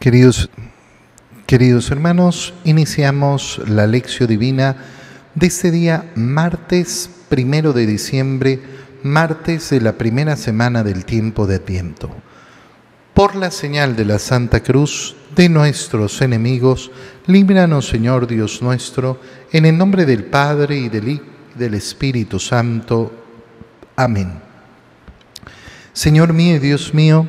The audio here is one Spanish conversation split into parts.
Queridos, queridos hermanos, iniciamos la lección divina de este día, martes primero de diciembre, martes de la primera semana del tiempo de Adviento. Por la señal de la Santa Cruz de nuestros enemigos, líbranos, Señor Dios nuestro, en el nombre del Padre y del, del Espíritu Santo. Amén. Señor mío y Dios mío,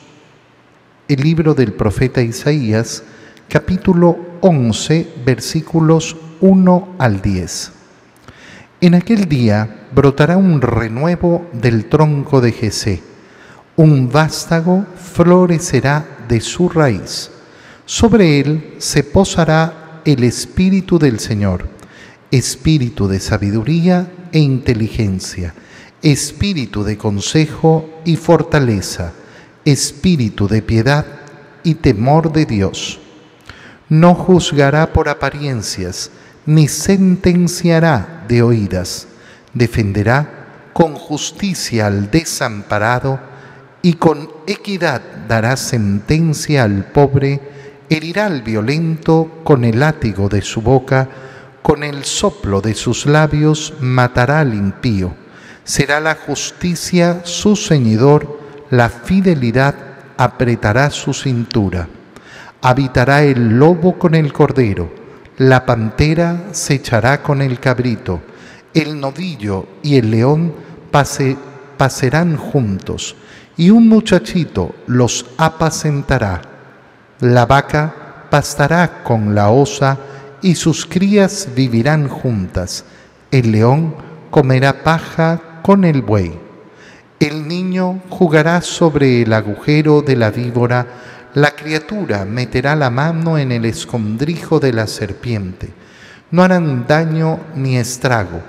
el libro del profeta Isaías, capítulo 11, versículos 1 al 10. En aquel día brotará un renuevo del tronco de Jesé, un vástago florecerá de su raíz. Sobre él se posará el espíritu del Señor, espíritu de sabiduría e inteligencia, espíritu de consejo y fortaleza espíritu de piedad y temor de Dios. No juzgará por apariencias, ni sentenciará de oídas. Defenderá con justicia al desamparado y con equidad dará sentencia al pobre, herirá al violento con el látigo de su boca, con el soplo de sus labios matará al impío. Será la justicia su ceñidor, la fidelidad apretará su cintura. Habitará el lobo con el cordero, la pantera se echará con el cabrito, el novillo y el león pase, pasarán juntos, y un muchachito los apacentará. La vaca pastará con la osa, y sus crías vivirán juntas. El león comerá paja con el buey. El niño jugará sobre el agujero de la víbora, la criatura meterá la mano en el escondrijo de la serpiente. No harán daño ni estrago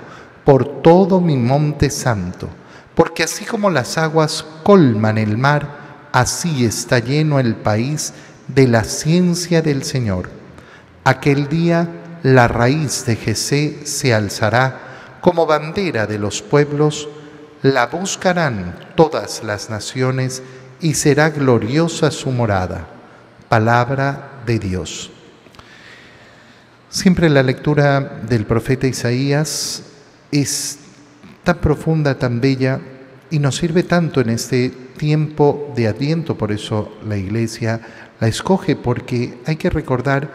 por todo mi monte santo, porque así como las aguas colman el mar, así está lleno el país de la ciencia del Señor. Aquel día la raíz de Jesé se alzará como bandera de los pueblos, la buscarán todas las naciones y será gloriosa su morada. Palabra de Dios. Siempre la lectura del profeta Isaías es tan profunda, tan bella y nos sirve tanto en este tiempo de adviento, por eso la iglesia la escoge, porque hay que recordar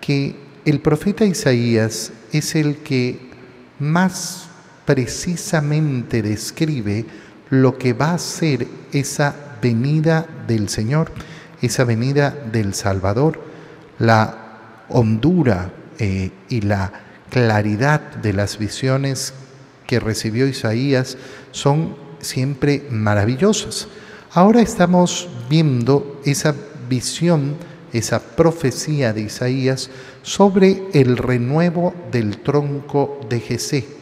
que el profeta Isaías es el que más precisamente describe lo que va a ser esa venida del Señor, esa venida del Salvador, la hondura eh, y la claridad de las visiones que recibió Isaías son siempre maravillosas. Ahora estamos viendo esa visión, esa profecía de Isaías sobre el renuevo del tronco de Jesé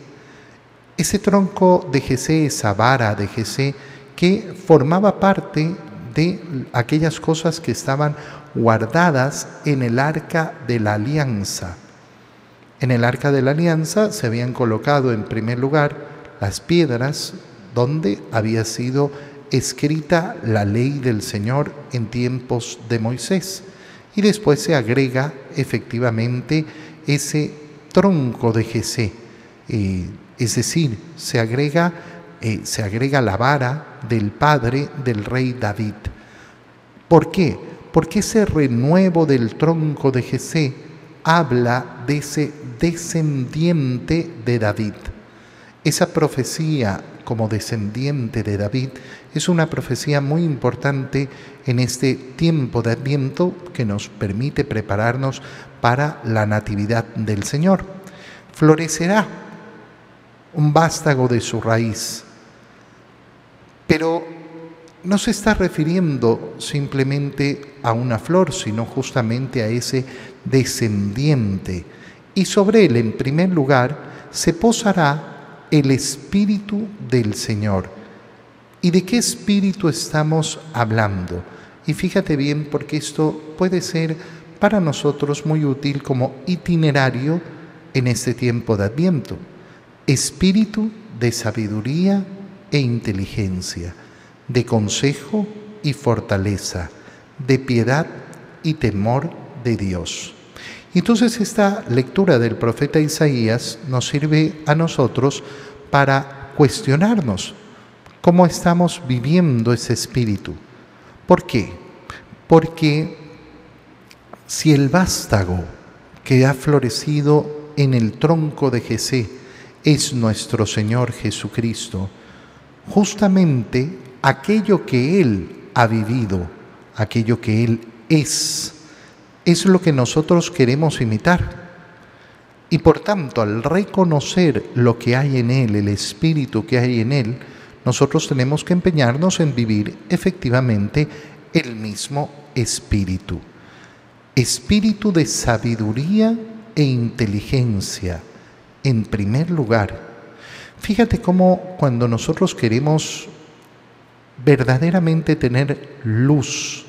ese tronco de Jesé, esa vara de Jesé, que formaba parte de aquellas cosas que estaban guardadas en el arca de la alianza. En el arca de la alianza se habían colocado en primer lugar las piedras donde había sido escrita la ley del Señor en tiempos de Moisés. Y después se agrega efectivamente ese tronco de Jesé. Es decir, se agrega, eh, se agrega la vara del padre del rey David. ¿Por qué? Porque ese renuevo del tronco de Jesé habla de ese descendiente de David. Esa profecía como descendiente de David es una profecía muy importante en este tiempo de Adviento que nos permite prepararnos para la natividad del Señor. Florecerá un vástago de su raíz. Pero no se está refiriendo simplemente a una flor, sino justamente a ese descendiente. Y sobre él, en primer lugar, se posará el Espíritu del Señor. ¿Y de qué espíritu estamos hablando? Y fíjate bien porque esto puede ser para nosotros muy útil como itinerario en este tiempo de Adviento. Espíritu de sabiduría e inteligencia, de consejo y fortaleza, de piedad y temor de Dios. Entonces esta lectura del profeta Isaías nos sirve a nosotros para cuestionarnos cómo estamos viviendo ese espíritu. ¿Por qué? Porque si el vástago que ha florecido en el tronco de Jesé es nuestro Señor Jesucristo, justamente aquello que Él ha vivido, aquello que Él es, es lo que nosotros queremos imitar. Y por tanto, al reconocer lo que hay en Él, el espíritu que hay en Él, nosotros tenemos que empeñarnos en vivir efectivamente el mismo espíritu. Espíritu de sabiduría e inteligencia, en primer lugar Fíjate cómo cuando nosotros queremos verdaderamente tener luz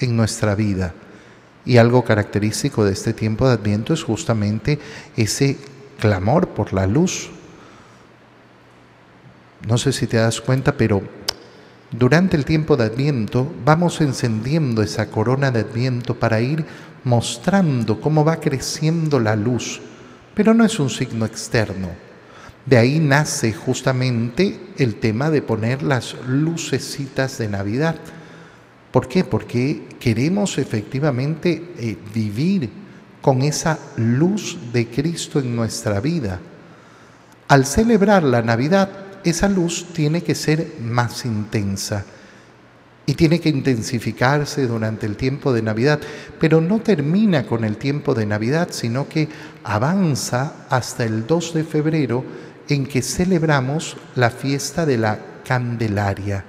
en nuestra vida, y algo característico de este tiempo de Adviento es justamente ese clamor por la luz. No sé si te das cuenta, pero durante el tiempo de Adviento vamos encendiendo esa corona de Adviento para ir mostrando cómo va creciendo la luz, pero no es un signo externo de ahí nace justamente el tema de poner las lucecitas de Navidad. ¿Por qué? Porque queremos efectivamente eh, vivir con esa luz de Cristo en nuestra vida. Al celebrar la Navidad, esa luz tiene que ser más intensa y tiene que intensificarse durante el tiempo de Navidad, pero no termina con el tiempo de Navidad, sino que avanza hasta el 2 de febrero en que celebramos la fiesta de la Candelaria,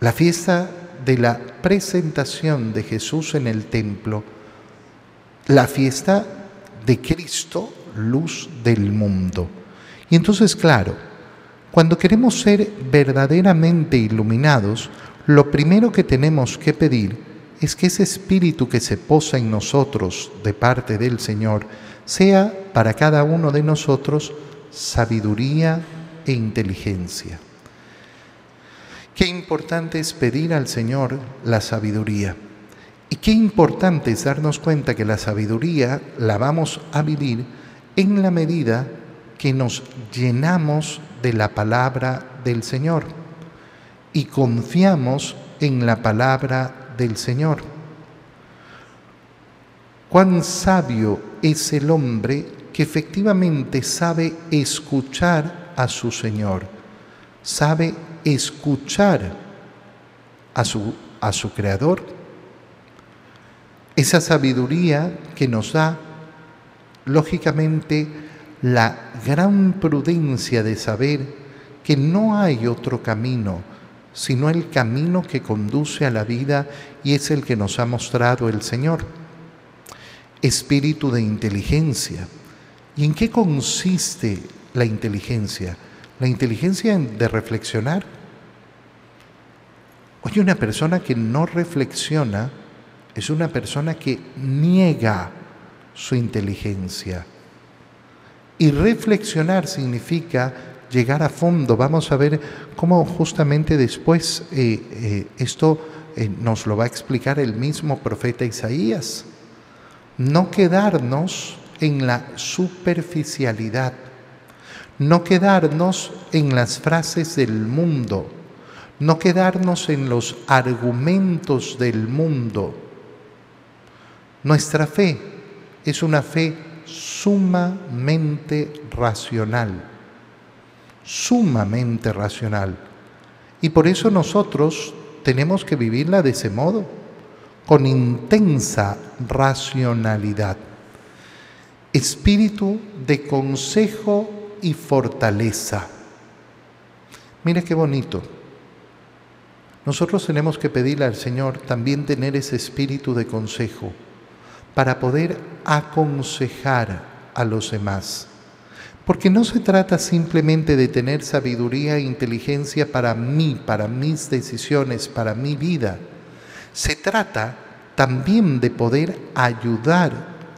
la fiesta de la presentación de Jesús en el templo, la fiesta de Cristo, luz del mundo. Y entonces, claro, cuando queremos ser verdaderamente iluminados, lo primero que tenemos que pedir es que ese espíritu que se posa en nosotros de parte del Señor, sea para cada uno de nosotros sabiduría e inteligencia. Qué importante es pedir al Señor la sabiduría. Y qué importante es darnos cuenta que la sabiduría la vamos a vivir en la medida que nos llenamos de la palabra del Señor y confiamos en la palabra del Señor. Cuán sabio es el hombre que efectivamente sabe escuchar a su Señor, sabe escuchar a su, a su Creador. Esa sabiduría que nos da, lógicamente, la gran prudencia de saber que no hay otro camino, sino el camino que conduce a la vida y es el que nos ha mostrado el Señor espíritu de inteligencia. ¿Y en qué consiste la inteligencia? La inteligencia de reflexionar. Oye, una persona que no reflexiona es una persona que niega su inteligencia. Y reflexionar significa llegar a fondo. Vamos a ver cómo justamente después eh, eh, esto eh, nos lo va a explicar el mismo profeta Isaías no quedarnos en la superficialidad, no quedarnos en las frases del mundo, no quedarnos en los argumentos del mundo. Nuestra fe es una fe sumamente racional, sumamente racional. Y por eso nosotros tenemos que vivirla de ese modo con intensa racionalidad, espíritu de consejo y fortaleza. Mira qué bonito. Nosotros tenemos que pedirle al Señor también tener ese espíritu de consejo para poder aconsejar a los demás. Porque no se trata simplemente de tener sabiduría e inteligencia para mí, para mis decisiones, para mi vida. Se trata también de poder ayudar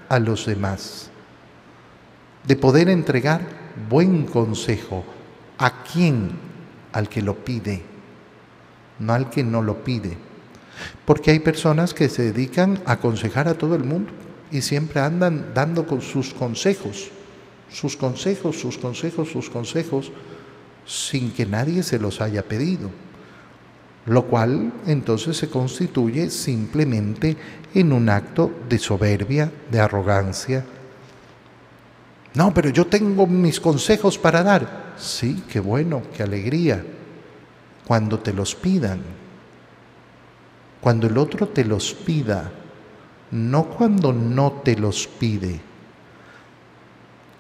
a los demás, de poder entregar buen consejo a quien, al que lo pide, no al que no lo pide. Porque hay personas que se dedican a aconsejar a todo el mundo y siempre andan dando sus consejos, sus consejos, sus consejos, sus consejos, sin que nadie se los haya pedido. Lo cual entonces se constituye simplemente en un acto de soberbia, de arrogancia. No, pero yo tengo mis consejos para dar. Sí, qué bueno, qué alegría. Cuando te los pidan, cuando el otro te los pida, no cuando no te los pide.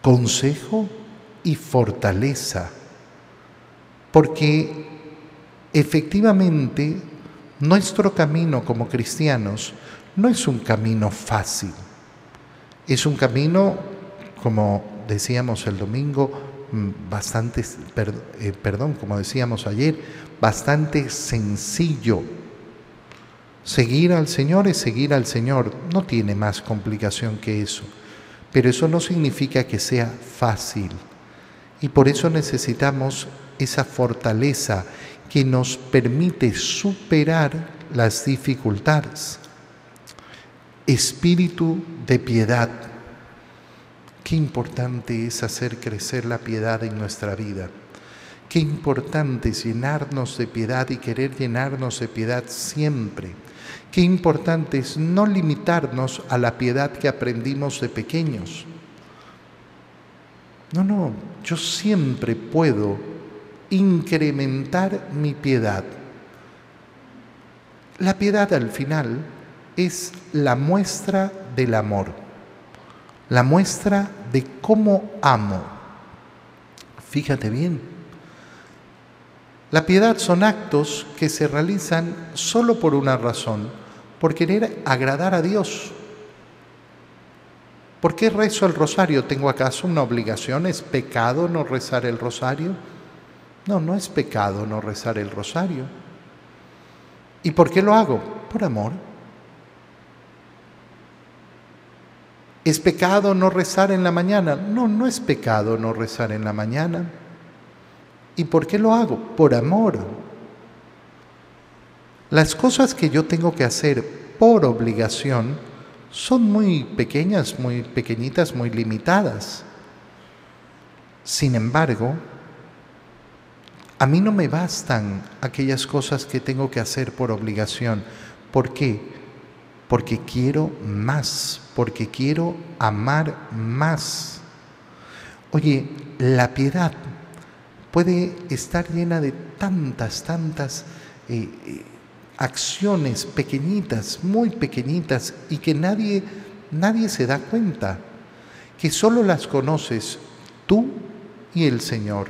Consejo y fortaleza, porque efectivamente nuestro camino como cristianos no es un camino fácil, es un camino, como decíamos el domingo, mm, bastante, eh, perdón, como decíamos ayer, bastante sencillo Seguir al Señor es seguir al Señor, no tiene más complicación que eso, pero eso no significa que sea fácil. Y por eso necesitamos esa fortaleza que nos permite superar las dificultades. Espíritu de piedad. Qué importante es hacer crecer la piedad en nuestra vida. Qué importante llenarnos de piedad y querer llenarnos de piedad siempre Qué importante es no limitarnos a la piedad que aprendimos de pequeños. No, no, yo siempre puedo incrementar mi piedad. La piedad al final es la muestra del amor, la muestra de cómo amo. Fíjate bien, la piedad son actos que se realizan solo por una razón, por querer agradar a Dios. ¿Por qué rezo el rosario? ¿Tengo acaso una obligación? ¿Es pecado no rezar el rosario? No, no es pecado no rezar el rosario. ¿Y por qué lo hago? Por amor. ¿Es pecado no rezar en la mañana? No, no es pecado no rezar en la mañana. ¿Y por qué lo hago? Por amor. Las cosas que yo tengo que hacer por obligación son muy pequeñas, muy pequeñitas, muy limitadas. Sin embargo, a mí no me bastan aquellas cosas que tengo que hacer por obligación. ¿Por qué? Porque quiero más, porque quiero amar más. Oye, la piedad puede estar llena de tantas, tantas eh, eh, acciones pequeñitas, muy pequeñitas y que nadie, nadie se da cuenta, que solo las conoces tú y el Señor.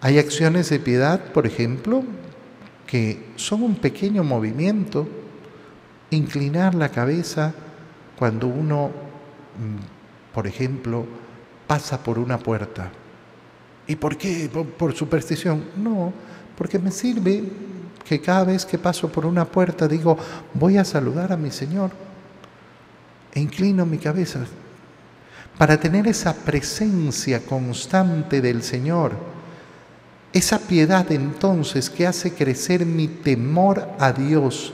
Hay acciones de piedad, por ejemplo, que son un pequeño movimiento, inclinar la cabeza cuando uno, mm, por ejemplo, pasa por una puerta. ¿Y por qué? ¿Por, por superstición? No, porque me sirve que cada vez que paso por una puerta digo, voy a saludar a mi Señor e inclino mi cabeza para tener esa presencia constante del Señor, esa piedad entonces que hace crecer mi temor a Dios.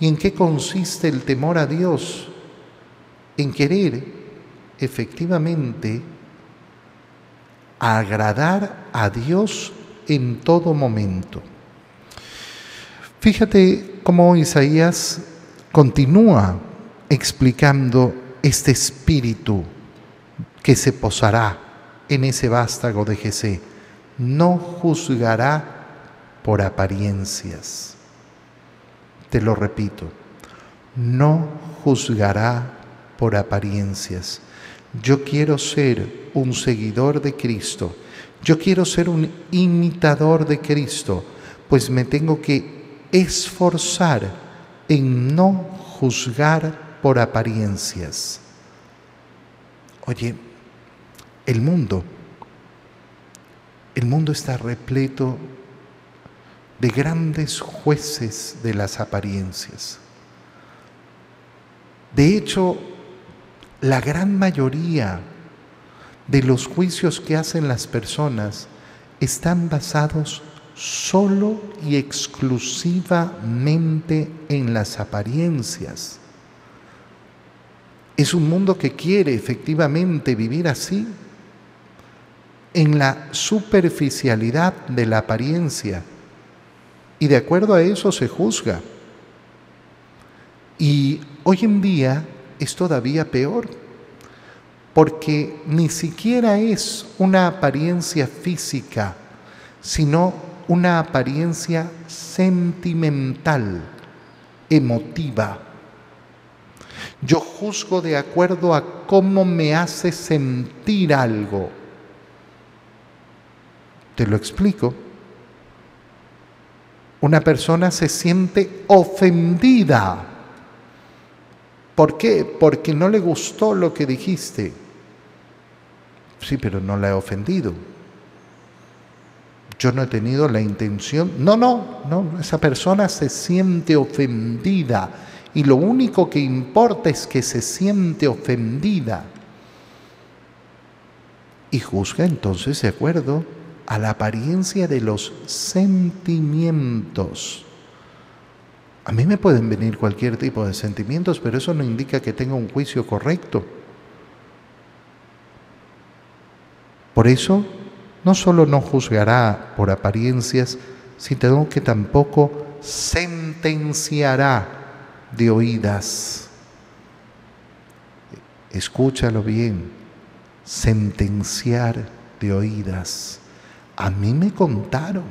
¿Y en qué consiste el temor a Dios? En querer efectivamente agradar a Dios en todo momento. Fíjate cómo Isaías continúa explicando este espíritu que se posará en ese vástago de Jesé. No juzgará por apariencias. Te lo repito, no juzgará por apariencias. Yo quiero ser un seguidor de Cristo. Yo quiero ser un imitador de Cristo pues me tengo que esforzar en no juzgar por apariencias. Oye, el mundo, el mundo está repleto de grandes jueces de las apariencias. De hecho, la gran mayoría de los juicios que hacen las personas están basados solo y exclusivamente en las apariencias. Es un mundo que quiere efectivamente vivir así, en la superficialidad de la apariencia. Y de acuerdo a eso se juzga. Y hoy en día es todavía peor, porque ni siquiera es una apariencia física, sino una apariencia sentimental, emotiva. Yo juzgo de acuerdo a cómo me hace sentir algo. Te lo explico. Una persona se siente ofendida. ¿Por qué? Porque no le gustó lo que dijiste. Sí, pero no la he ofendido. Yo no he tenido la intención. No, no, no. Esa persona se siente ofendida. Y lo único que importa es que se siente ofendida. Y juzga entonces de acuerdo a la apariencia de los sentimientos. A mí me pueden venir cualquier tipo de sentimientos, pero eso no indica que tenga un juicio correcto. Por eso, no solo no juzgará por apariencias, sino que tampoco sentenciará de oídas. Escúchalo bien, sentenciar de oídas. A mí me contaron,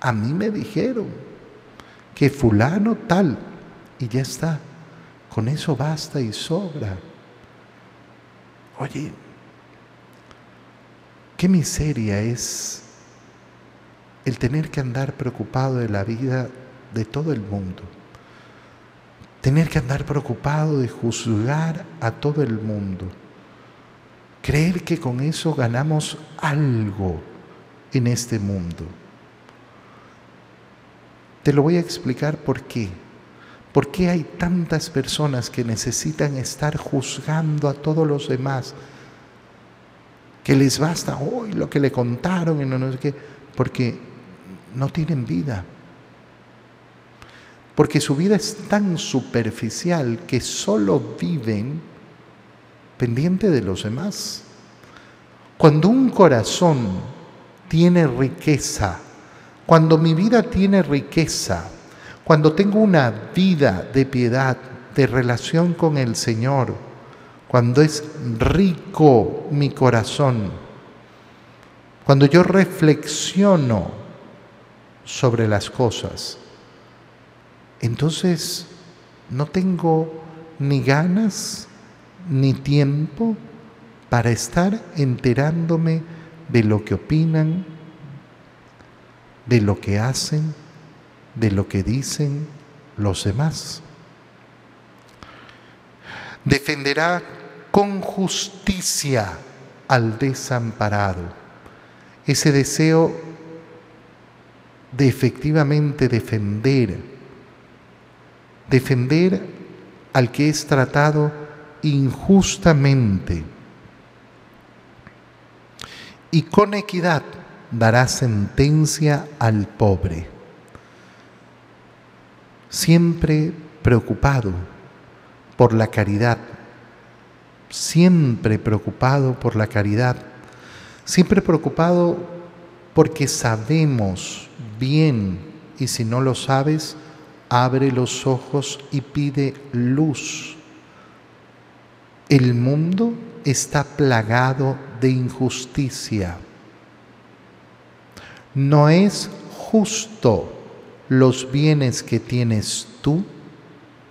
a mí me dijeron que fulano tal, y ya está. Con eso basta y sobra. Oye, qué miseria es el tener que andar preocupado de la vida de todo el mundo. Tener que andar preocupado de juzgar a todo el mundo. Creer que con eso ganamos algo en este mundo. Te lo voy a explicar por qué. ¿Por qué hay tantas personas que necesitan estar juzgando a todos los demás? Que les basta hoy lo que le contaron y no, no sé qué. Porque no tienen vida. Porque su vida es tan superficial que solo viven pendiente de los demás. Cuando un corazón tiene riqueza, cuando mi vida tiene riqueza, cuando tengo una vida de piedad, de relación con el Señor, cuando es rico mi corazón, cuando yo reflexiono sobre las cosas, entonces no tengo ni ganas ni tiempo para estar enterándome de lo que opinan, de lo que hacen, de lo que dicen los demás. Defenderá con justicia al desamparado. Ese deseo de efectivamente defender, defender al que es tratado injustamente y con equidad dará sentencia al pobre. Siempre preocupado por la caridad, siempre preocupado por la caridad, siempre preocupado porque sabemos bien y si no lo sabes, abre los ojos y pide luz. El mundo está plagado de injusticia no es justo los bienes que tienes tú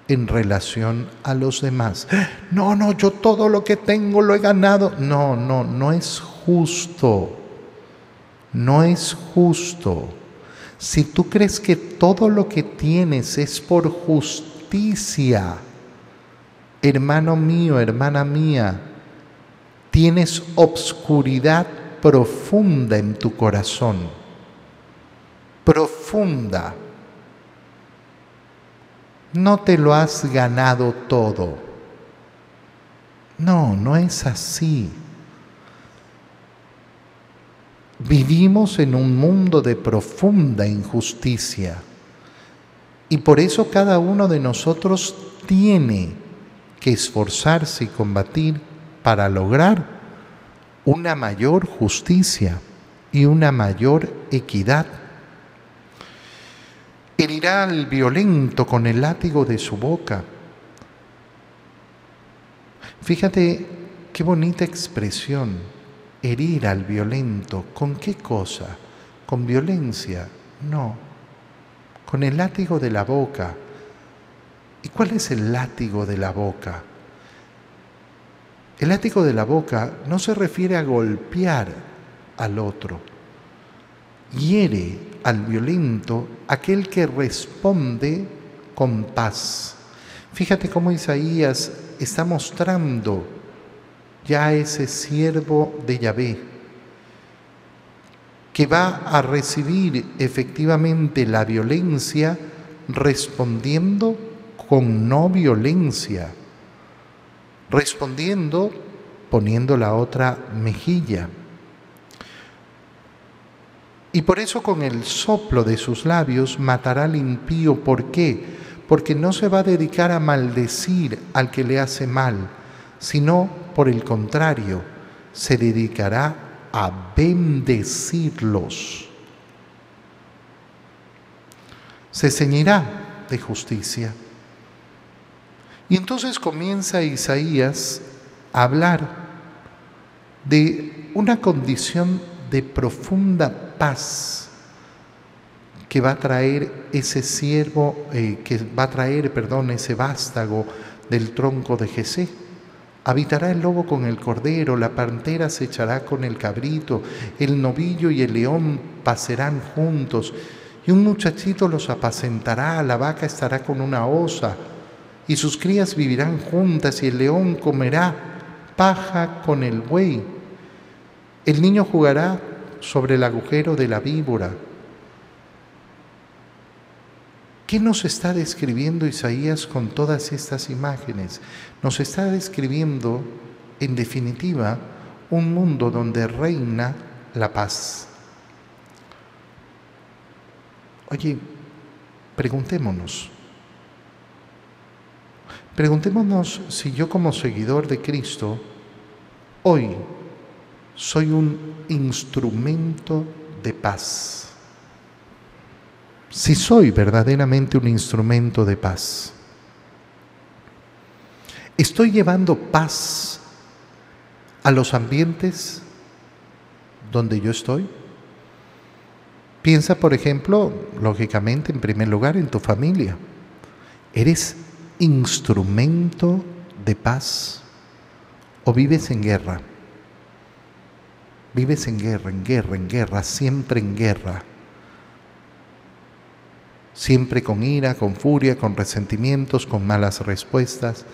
en relación a los demás. No, no, yo todo lo que tengo lo he ganado. No, no, no es justo. No es justo. Si tú crees que todo lo que tienes es por justicia, hermano mío, hermana mía, tienes obscuridad profunda en tu corazón. Profunda. No te lo has ganado todo. No, no es así. Vivimos en un mundo de profunda injusticia y por eso cada uno de nosotros tiene que esforzarse y combatir para lograr una mayor justicia y una mayor equidad. Herirá al violento con el látigo de su boca. Fíjate qué bonita expresión herir al violento. ¿Con qué cosa? ¿Con violencia? No. Con el látigo de la boca. ¿Y cuál es el látigo de la boca? El látigo de la boca no se refiere a golpear al otro. Hiere al violento aquel que responde con paz. Fíjate cómo Isaías está mostrando ya ese siervo de Yahvé, que va a recibir efectivamente la violencia respondiendo con no violencia, respondiendo poniendo la otra mejilla. Y por eso con el soplo de sus labios matará al impío. ¿Por qué? Porque no se va a dedicar a maldecir al que le hace mal, sino por el contrario, se dedicará a bendecirlos. Se ceñirá de justicia. Y entonces comienza Isaías a hablar de una condición de profunda paz que va a traer ese siervo, eh, que va a traer, perdón, ese vástago del tronco de Jesé Habitará el lobo con el cordero, la pantera se echará con el cabrito, el novillo y el león pasarán juntos, y un muchachito los apacentará, la vaca estará con una osa, y sus crías vivirán juntas, y el león comerá paja con el buey. El niño jugará sobre el agujero de la víbora ¿Qué nos está describiendo Isaías con todas estas imágenes? Nos está describiendo, en definitiva, un mundo donde reina la paz. Oye, preguntémonos. Preguntémonos si yo como seguidor de Cristo hoy soy un instrumento de paz si soy verdaderamente un instrumento de paz. ¿Estoy llevando paz a los ambientes donde yo estoy? Piensa, por ejemplo, lógicamente, en primer lugar, en tu familia. ¿Eres instrumento de paz o vives en guerra? Vives en guerra, en guerra, en guerra, siempre en guerra siempre con ira, con furia, con resentimientos, con malas respuestas,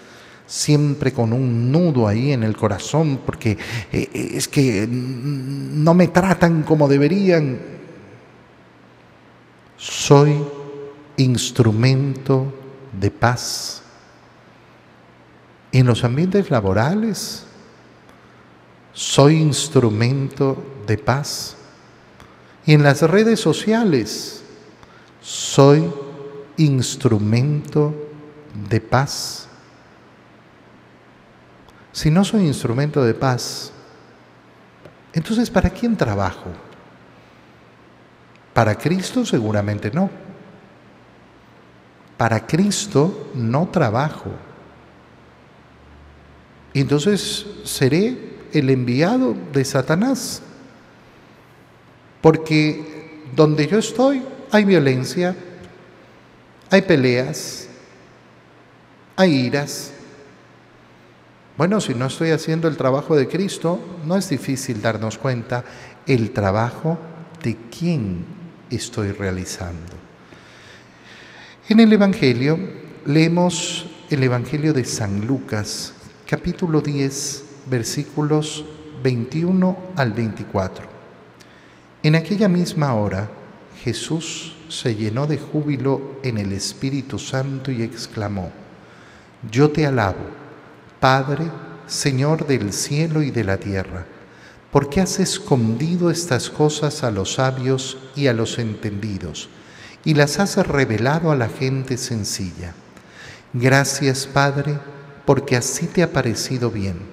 siempre con un nudo ahí en el corazón, porque eh, eh, es que no me tratan como deberían. Soy instrumento de paz. En los ambientes laborales, soy instrumento de paz. Y en las redes sociales, soy instrumento de paz. Si no soy instrumento de paz, entonces ¿para quién trabajo? Para Cristo seguramente no. Para Cristo no trabajo. Entonces seré el enviado de Satanás. Porque donde yo estoy, hay violencia, hay peleas, hay iras. Bueno, si no estoy haciendo el trabajo de Cristo, no es difícil darnos cuenta el trabajo de quién estoy realizando. En el Evangelio leemos el Evangelio de San Lucas, capítulo 10, versículos 21 al 24. En aquella misma hora, Jesús se llenó de júbilo en el Espíritu Santo y exclamó, Yo te alabo, Padre, Señor del cielo y de la tierra, porque has escondido estas cosas a los sabios y a los entendidos, y las has revelado a la gente sencilla. Gracias, Padre, porque así te ha parecido bien.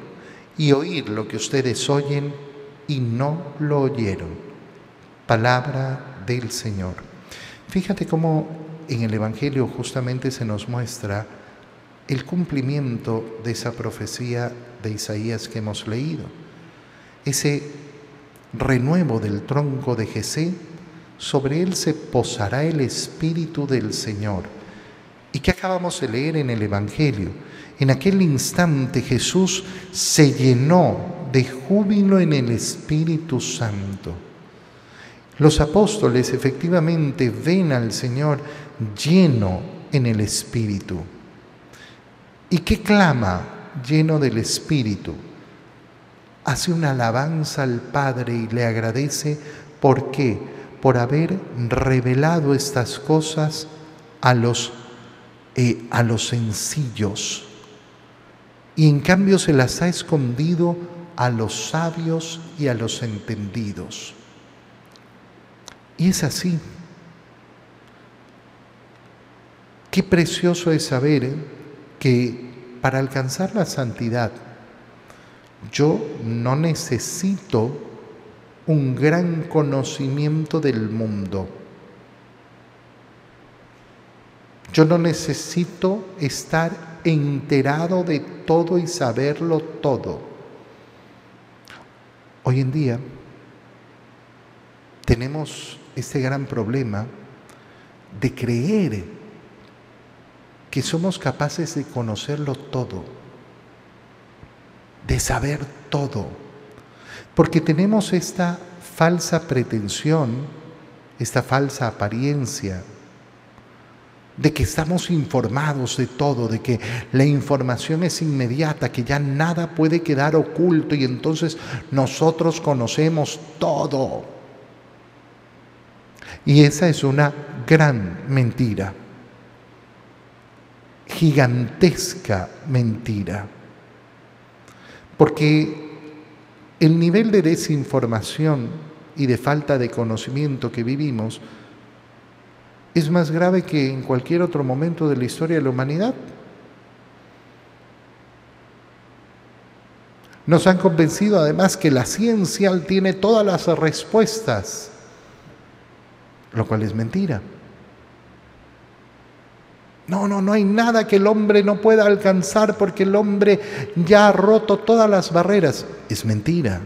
y oír lo que ustedes oyen y no lo oyeron. Palabra del Señor. Fíjate cómo en el Evangelio justamente se nos muestra el cumplimiento de esa profecía de Isaías que hemos leído. Ese renuevo del tronco de Jesé, sobre él se posará el Espíritu del Señor. ¿Y qué acabamos de leer en el Evangelio? En aquel instante Jesús se llenó de júbilo en el Espíritu Santo. Los apóstoles efectivamente ven al Señor lleno en el Espíritu. ¿Y qué clama lleno del Espíritu? Hace una alabanza al Padre y le agradece. ¿Por qué? Por haber revelado estas cosas a los, eh, a los sencillos. Y en cambio se las ha escondido a los sabios y a los entendidos. Y es así. Qué precioso es saber ¿eh? que para alcanzar la santidad yo no necesito un gran conocimiento del mundo. Yo no necesito estar enterado de todo y saberlo todo. Hoy en día tenemos este gran problema de creer que somos capaces de conocerlo todo, de saber todo, porque tenemos esta falsa pretensión, esta falsa apariencia de que estamos informados de todo, de que la información es inmediata, que ya nada puede quedar oculto y entonces nosotros conocemos todo. Y esa es una gran mentira gigantesca mentira. Porque el nivel de desinformación y de falta de conocimiento que vivimos es más grave que en cualquier otro momento de la historia de la humanidad. Nos han convencido además que la ciencia tiene todas las respuestas, lo cual es mentira. No, no, no hay nada que el hombre no pueda alcanzar porque el hombre ya ha roto todas las barreras. Es mentira.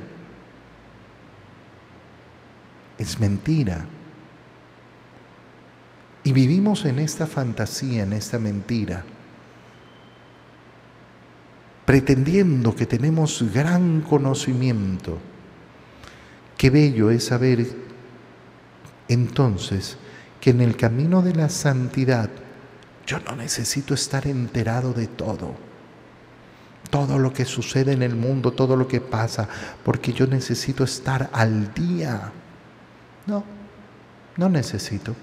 Es mentira. Y vivimos en esta fantasía, en esta mentira, pretendiendo que tenemos gran conocimiento. Qué bello es saber entonces que en el camino de la santidad yo no necesito estar enterado de todo. Todo lo que sucede en el mundo, todo lo que pasa, porque yo necesito estar al día. No, no necesito.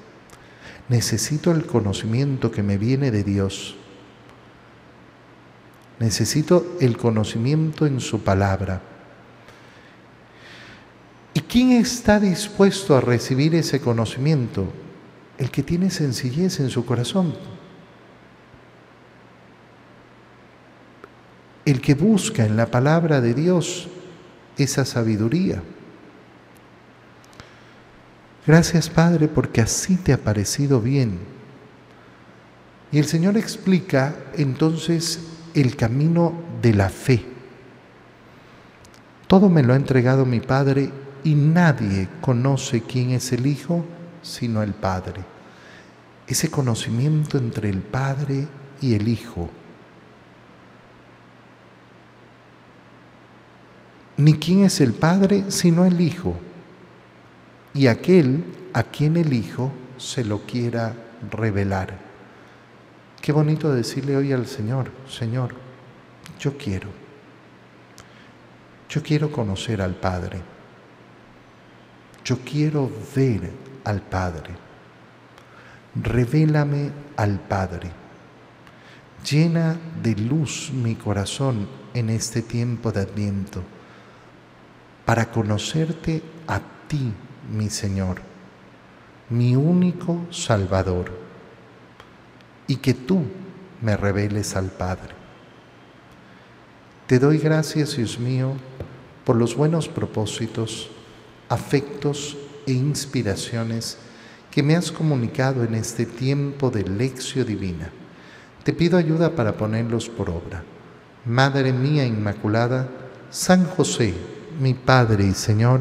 Necesito el conocimiento que me viene de Dios. Necesito el conocimiento en su palabra. ¿Y quién está dispuesto a recibir ese conocimiento? El que tiene sencillez en su corazón. el que busca en la palabra de Dios esa sabiduría. Gracias Padre porque así te ha parecido bien. Y el Señor explica entonces el camino de la fe. Todo me lo ha entregado mi Padre y nadie conoce quién es el Hijo sino el Padre. Ese conocimiento entre el Padre y el Hijo. Ni quién es el Padre sino el Hijo. Y aquel a quien el Hijo se lo quiera revelar. Qué bonito decirle hoy al Señor, Señor, yo quiero. Yo quiero conocer al Padre. Yo quiero ver al Padre. Revélame al Padre. Llena de luz mi corazón en este tiempo de Adviento para conocerte a ti, mi Señor, mi único Salvador, y que tú me reveles al Padre. Te doy gracias, Dios mío, por los buenos propósitos, afectos e inspiraciones que me has comunicado en este tiempo de lección divina. Te pido ayuda para ponerlos por obra. Madre mía Inmaculada, San José, mi Padre y Señor,